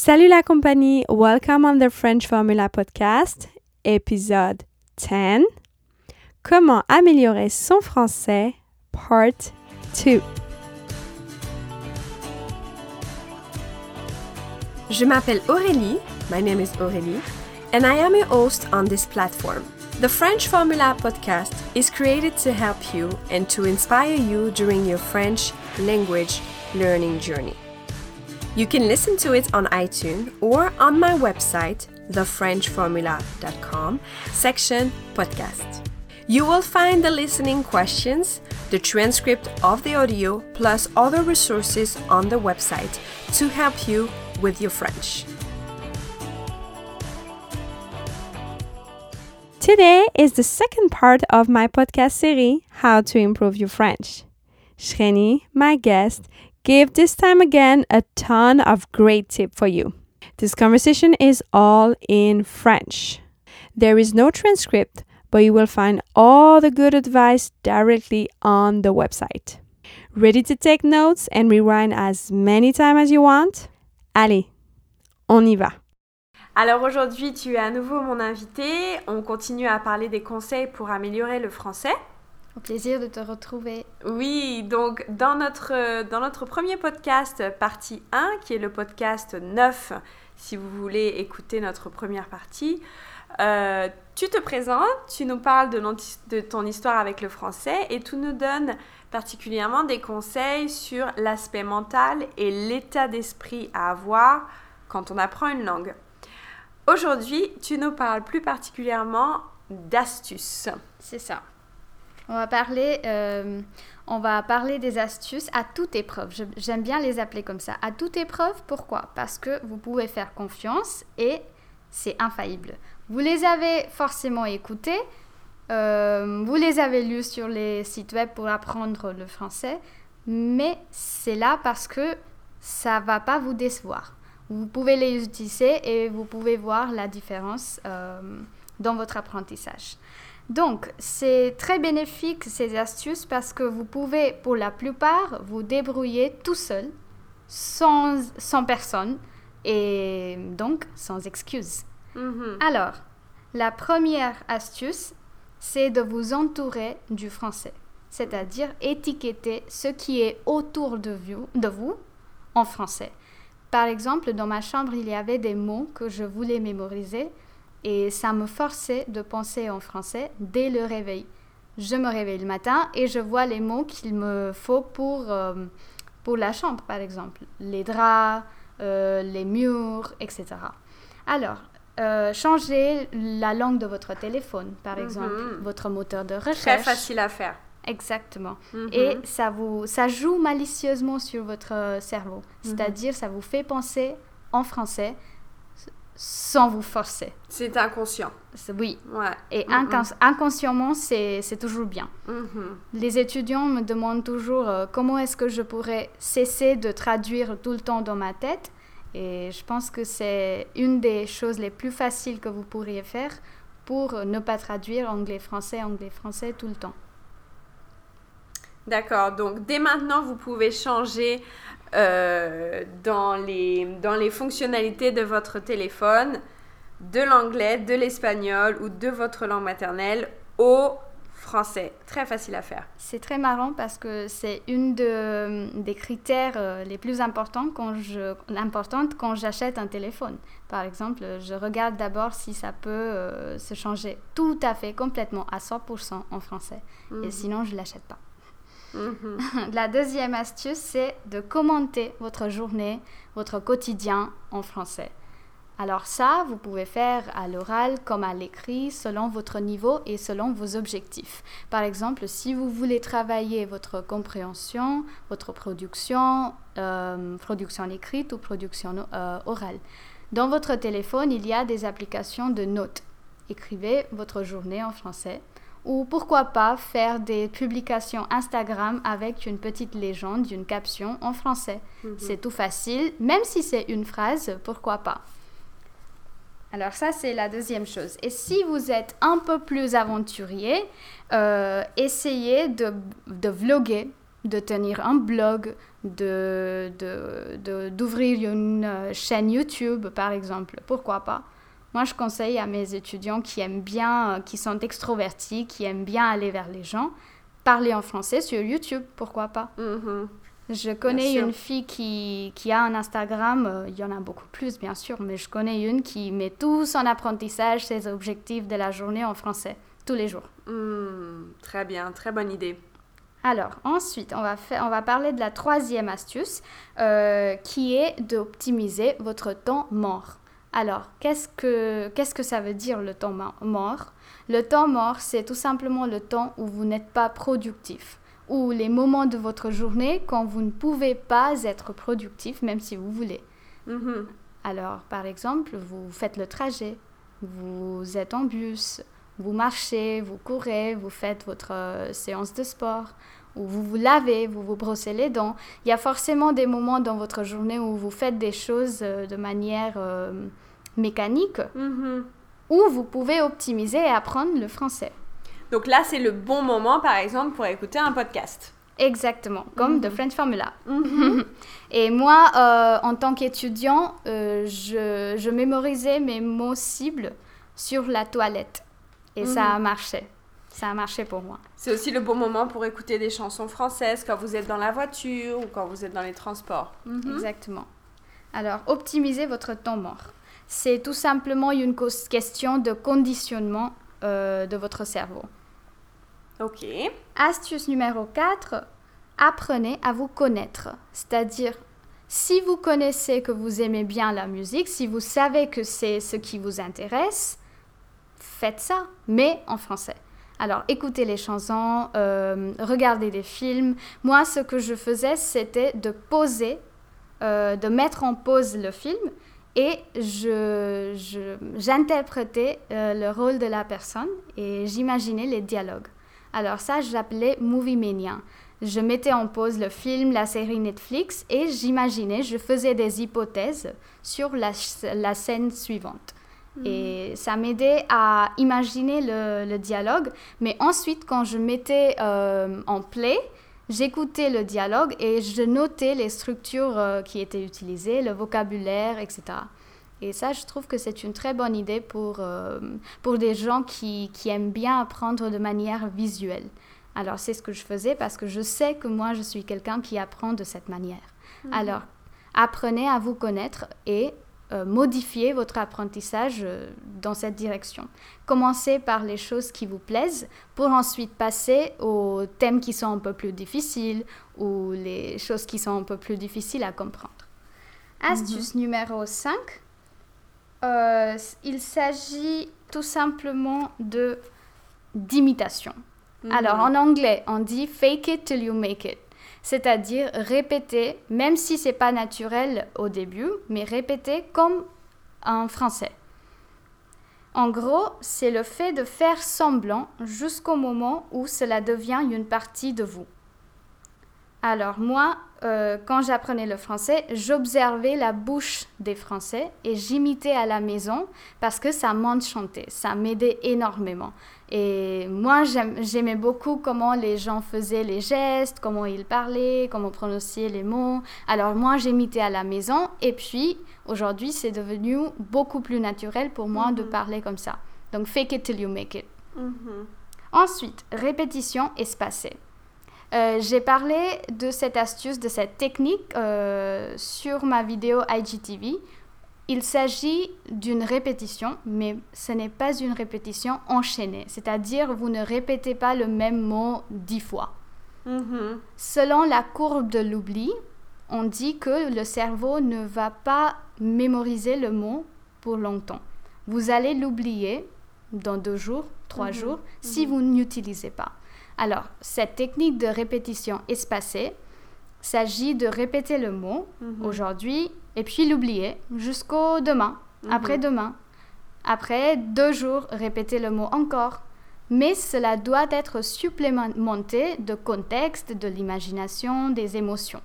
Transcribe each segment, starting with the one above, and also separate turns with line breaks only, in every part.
Salut la compagnie, welcome on the French Formula Podcast, épisode 10. Comment améliorer son français, part 2.
Je m'appelle Aurélie, my name is Aurélie, and I am a host on this platform. The French Formula podcast is created to help you and to inspire you during your French language learning journey. You can listen to it on iTunes or on my website, thefrenchformula.com, section podcast. You will find the listening questions, the transcript of the audio, plus other resources on the website to help you with your French.
Today is the second part of my podcast series, How to Improve Your French. Shreni, my guest, gave this time again a ton of great tips for you. This conversation is all in French. There is no transcript, but you will find all the good advice directly on the website. Ready to take notes and rewind as many times as you want? Allez, on y va.
Alors aujourd'hui, tu es à nouveau mon invité. On continue à parler des conseils pour améliorer le français.
Au plaisir de te retrouver.
Oui, donc dans notre, dans notre premier podcast, partie 1, qui est le podcast 9, si vous voulez écouter notre première partie, euh, tu te présentes, tu nous parles de, de ton histoire avec le français et tu nous donnes particulièrement des conseils sur l'aspect mental et l'état d'esprit à avoir quand on apprend une langue. Aujourd'hui, tu nous parles plus particulièrement d'astuces.
C'est ça. On va parler, euh, on va parler des astuces à toute épreuve. J'aime bien les appeler comme ça. À toute épreuve, pourquoi? Parce que vous pouvez faire confiance et c'est infaillible. Vous les avez forcément écoutés, euh, vous les avez lus sur les sites web pour apprendre le français, mais c'est là parce que ça va pas vous décevoir. Vous pouvez les utiliser et vous pouvez voir la différence euh, dans votre apprentissage. Donc, c'est très bénéfique ces astuces parce que vous pouvez, pour la plupart, vous débrouiller tout seul, sans, sans personne et donc sans excuse.
Mhm.
Alors, la première astuce, c'est de vous entourer du français, c'est-à-dire étiqueter ce qui est autour de vous, de vous en français. Par exemple, dans ma chambre, il y avait des mots que je voulais mémoriser et ça me forçait de penser en français dès le réveil. Je me réveille le matin et je vois les mots qu'il me faut pour, euh, pour la chambre, par exemple. Les draps, euh, les murs, etc. Alors, euh, changez la langue de votre téléphone, par exemple, votre moteur de recherche.
Très facile à faire.
Exactement.
Mhm.
Et ça, vous, ça joue malicieusement sur votre cerveau. C'est-à-dire, ça vous fait penser en français sans vous forcer.
C'est inconscient.
Oui.
Ouais.
Et incons- inconsciemment, c'est toujours bien.
Mhm.
Les étudiants me demandent toujours euh, comment est-ce que je pourrais cesser de traduire tout le temps dans ma tête? Et je pense que c'est une des choses les plus faciles que vous pourriez faire pour ne pas traduire anglais-français, anglais-français tout le temps.
D'accord, donc dès maintenant, vous pouvez changer euh, dans, les, dans les fonctionnalités de votre téléphone de l'anglais, de l'espagnol ou de votre langue maternelle au français. Très facile à faire.
C'est très marrant parce que c'est une de- des critères euh, les plus importants quand je, importantes quand j'achète un téléphone. Par exemple, je regarde d'abord si ça peut euh, se changer tout à fait, complètement, à 100% en français. Et sinon, je ne l'achète pas.
Mhm.
La deuxième astuce, c'est de commenter votre journée, votre quotidien en français. Alors ça, vous pouvez faire à l'oral comme à l'écrit selon votre niveau et selon vos objectifs. Par exemple, si vous voulez travailler votre compréhension, votre production, euh, production écrite ou production euh, orale. Dans votre téléphone, il y a des applications de notes. Écrivez votre journée en français. Ou pourquoi pas faire des publications Instagram avec une petite légende, une caption en français. C'est tout facile, même si c'est une phrase, pourquoi pas. Alors ça, c'est la deuxième chose. Et si vous êtes un peu plus aventurier, euh, essayez de, de vlogger de tenir un blog, d'ouvrir de, une euh, chaîne YouTube, par exemple. Pourquoi pas Moi, je conseille à mes étudiants qui aiment bien, euh, qui sont extrovertis, qui aiment bien aller vers les gens, parler en français sur YouTube. Pourquoi pas
Mhm.
Je connais une fille qui, qui a un Instagram, euh, il y en a beaucoup plus bien sûr, mais je connais une qui met tout son apprentissage, ses objectifs de la journée en français, tous les jours.
Hmm, très bien, très bonne idée.
Alors, ensuite, on va, faire, on va parler de la troisième astuce, euh, qui est d'optimiser votre temps mort. Alors, qu'est-ce que, qu'est-ce que ça veut dire le temps mort? Le temps mort, c'est tout simplement le temps où vous n'êtes pas productif, ou les moments de votre journée quand vous ne pouvez pas être productif, même si vous voulez.
Mhm.
Alors, par exemple, vous faites le trajet, vous êtes en bus, vous marchez, vous courez, vous faites votre euh, séance de sport, ou vous vous lavez, vous vous brossez les dents. Il y a forcément des moments dans votre journée où vous faites des choses euh, de manière euh, mécanique,
Mhm.
où vous pouvez optimiser et apprendre le français.
Donc là, c'est le bon moment, par exemple, pour écouter un podcast.
Exactement, comme
Mhm.
The French Formula.
Mhm.
Et moi, euh, en tant qu'étudiant, euh, je, je mémorisais mes mots cibles sur la toilette. Et ça
Mhm.
a marché. Ça a marché pour moi.
C'est aussi le bon moment pour écouter des chansons françaises quand vous êtes dans la voiture ou quand vous êtes dans les transports. Mhm.
Exactement. Alors, optimiser votre temps mort. C'est tout simplement une question de conditionnement euh, de votre cerveau.
Ok.
Astuce numéro 4, apprenez à vous connaître. C'est-à-dire, si vous connaissez que vous aimez bien la musique, si vous savez que c'est ce qui vous intéresse, faites ça, mais en français. Alors, écoutez les chansons, euh, regardez des films. Moi, ce que je faisais, c'était de poser, euh, de mettre en pause le film et je, je- j'interprétais euh, le rôle de la personne et j'imaginais les dialogues. Alors ça, j'appelais Movie Mania. Je mettais en pause le film, la série Netflix et j'imaginais, je faisais des hypothèses sur la scène suivante. Et ça m'aidait à imaginer le, le dialogue. Mais ensuite, quand je mettais euh, en play, j'écoutais le dialogue et je notais les structures euh, qui étaient utilisées, le vocabulaire, etc. Et ça, je trouve que c'est une très bonne idée pour, euh, pour des gens qui, qui aiment bien apprendre de manière visuelle. Alors, c'est ce que je faisais parce que je sais que moi, je suis quelqu'un qui apprend de cette manière. Alors, apprenez à vous connaître et euh, modifiez votre apprentissage euh, dans cette direction. Commencez par les choses qui vous plaisent pour ensuite passer aux thèmes qui sont un peu plus difficiles ou les choses qui sont un peu plus difficiles à comprendre. Astuce numéro 5. Euh, il s'agit tout simplement de d'imitation.
Mhm.
Alors en anglais, on dit fake it till you make it. C'est-à-dire répéter, même si c'est pas naturel au début, mais répéter comme en français. En gros, c'est le fait de faire semblant jusqu'au moment où cela devient une partie de vous. Alors moi, euh, quand j'apprenais le français, j'observais la bouche des Français et j'imitais à la maison parce que ça m'enchantait, ça m'aidait énormément. Et moi, j'aimais beaucoup comment les gens faisaient les gestes, comment ils parlaient, comment prononciaient les mots. Alors moi, j'imitais à la maison et puis aujourd'hui, c'est devenu beaucoup plus naturel pour moi de
Mhm.
parler comme ça. Donc, fake it till you make it.
Mhm.
Ensuite, répétition espacée. Euh, J'ai parlé de cette astuce, de cette technique euh, sur ma vidéo IGTV. Il s'agit d'une répétition, mais ce n'est pas une répétition enchaînée. C'est-à-dire, vous ne répétez pas le même mot dix fois.
Mhm.
Selon la courbe de l'oubli, on dit que le cerveau ne va pas mémoriser le mot pour longtemps. Vous allez l'oublier dans deux jours, trois
Mhm.
jours, si vous n'utilisez pas. Alors, cette technique de répétition espacée s'agit de répéter le mot
Mhm.
aujourd'hui et puis l'oublier jusqu'au demain,
Mhm.
après-demain. Après deux jours, répéter le mot encore. Mais cela doit être supplémenté de contexte, de l'imagination, des émotions.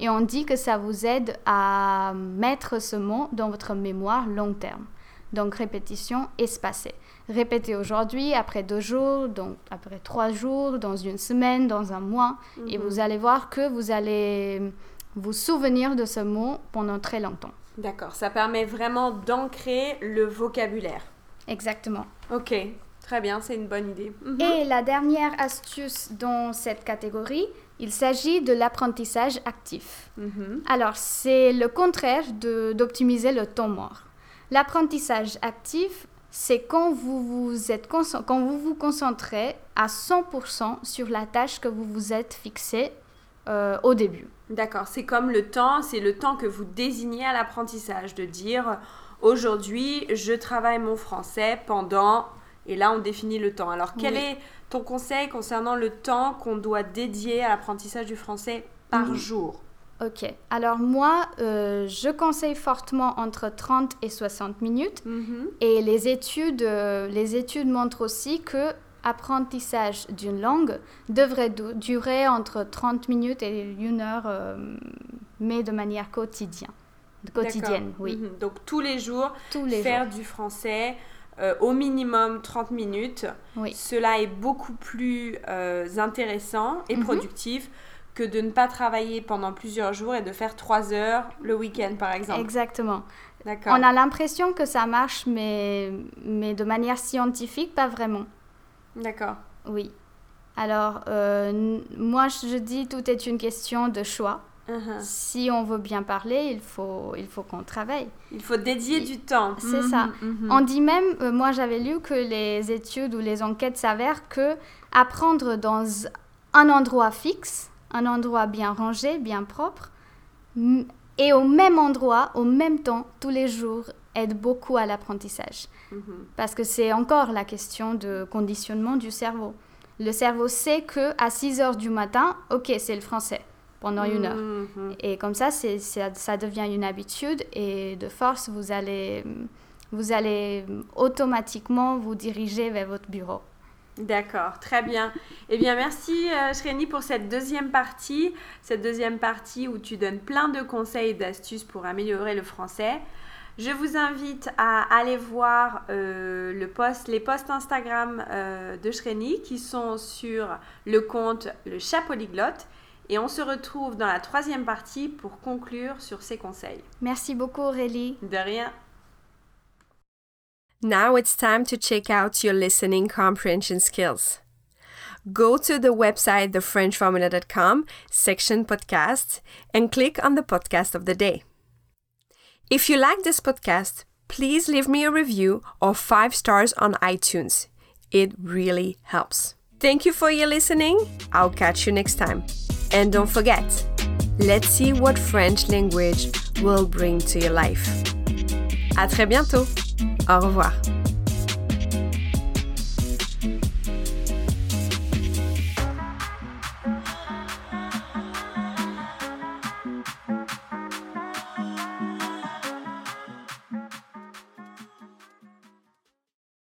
Et on dit que ça vous aide à mettre ce mot dans votre mémoire long terme. Donc répétition espacée. Répétez aujourd'hui, après deux jours, donc après trois jours, dans une semaine, dans un mois. Et
Mhm.
vous allez voir que vous allez vous souvenir de ce mot pendant très longtemps.
D'accord, ça permet vraiment d'ancrer le vocabulaire.
Exactement.
Ok, très bien, c'est une bonne idée. Mhm.
Et la dernière astuce dans cette catégorie, il s'agit de l'apprentissage actif.
Mhm.
Alors, c'est le contraire d'optimiser le temps mort. L'apprentissage actif, c'est quand vous vous, êtes quand vous vous concentrez à 100% sur la tâche que vous vous êtes fixée euh, au début.
D'accord, c'est comme le temps, c'est le temps que vous désignez à l'apprentissage, de dire aujourd'hui je travaille mon français pendant, et là on définit le temps. Alors quel
Oui.
est ton conseil concernant le temps qu'on doit dédier à l'apprentissage du français par jour?
Ok, alors moi, euh, je conseille fortement entre 30 et 60 minutes.
Mhm.
Et les études, euh, les études montrent aussi que apprentissage d'une langue devrait du- durer entre 30 minutes et une heure, euh, mais de manière quotidienne. Quotidienne, oui.
Mhm. Donc tous les jours,
Tous les
faire
jours.
du français au minimum 30 minutes.
Oui.
Cela est beaucoup plus intéressant et
Mhm.
productif que de ne pas travailler pendant plusieurs jours et de faire 3 heures le week-end par exemple.
Exactement.
D'accord.
On a l'impression que ça marche, mais, mais de manière scientifique, pas vraiment.
D'accord.
Oui. Alors, euh, moi, je dis tout est une question de choix.
Mhm.
Si on veut bien parler, il faut, il faut qu'on travaille.
Il faut dédier du temps.
C'est
Mhm,
ça.
mhm.
On dit même, euh, moi j'avais lu que les études ou les enquêtes s'avèrent que apprendre dans un endroit fixe, un endroit bien rangé, bien propre, et au même endroit, au même temps, tous les jours, aide beaucoup à l'apprentissage.
Mhm.
Parce que c'est encore la question de conditionnement du cerveau. Le cerveau sait que à 6 heures du matin, ok, c'est le français pendant une heure.
Mhm.
Et comme ça, c'est- ça devient une habitude et de force, vous allez, vous allez automatiquement vous diriger vers votre bureau.
D'accord, très bien. Eh bien, merci euh, Shreni pour cette deuxième partie, cette deuxième partie où tu donnes plein de conseils et d'astuces pour améliorer le français. Je vous invite à aller voir euh, le post, les posts Instagram euh, de Shreni qui sont sur le compte Le Chat Polyglotte. Et on se retrouve dans la troisième partie pour conclure sur ces conseils.
Merci beaucoup Aurélie.
De rien.
Now it's time to check out your listening comprehension skills. Go to the website thefrenchformula.com section podcasts, and click on the podcast of the day. If you like this podcast, please leave me a review or 5 stars on iTunes. It really helps. Thank you for your listening. I'll catch you next time. And don't forget, let's see what French language will bring to your life. À très bientôt. Au revoir.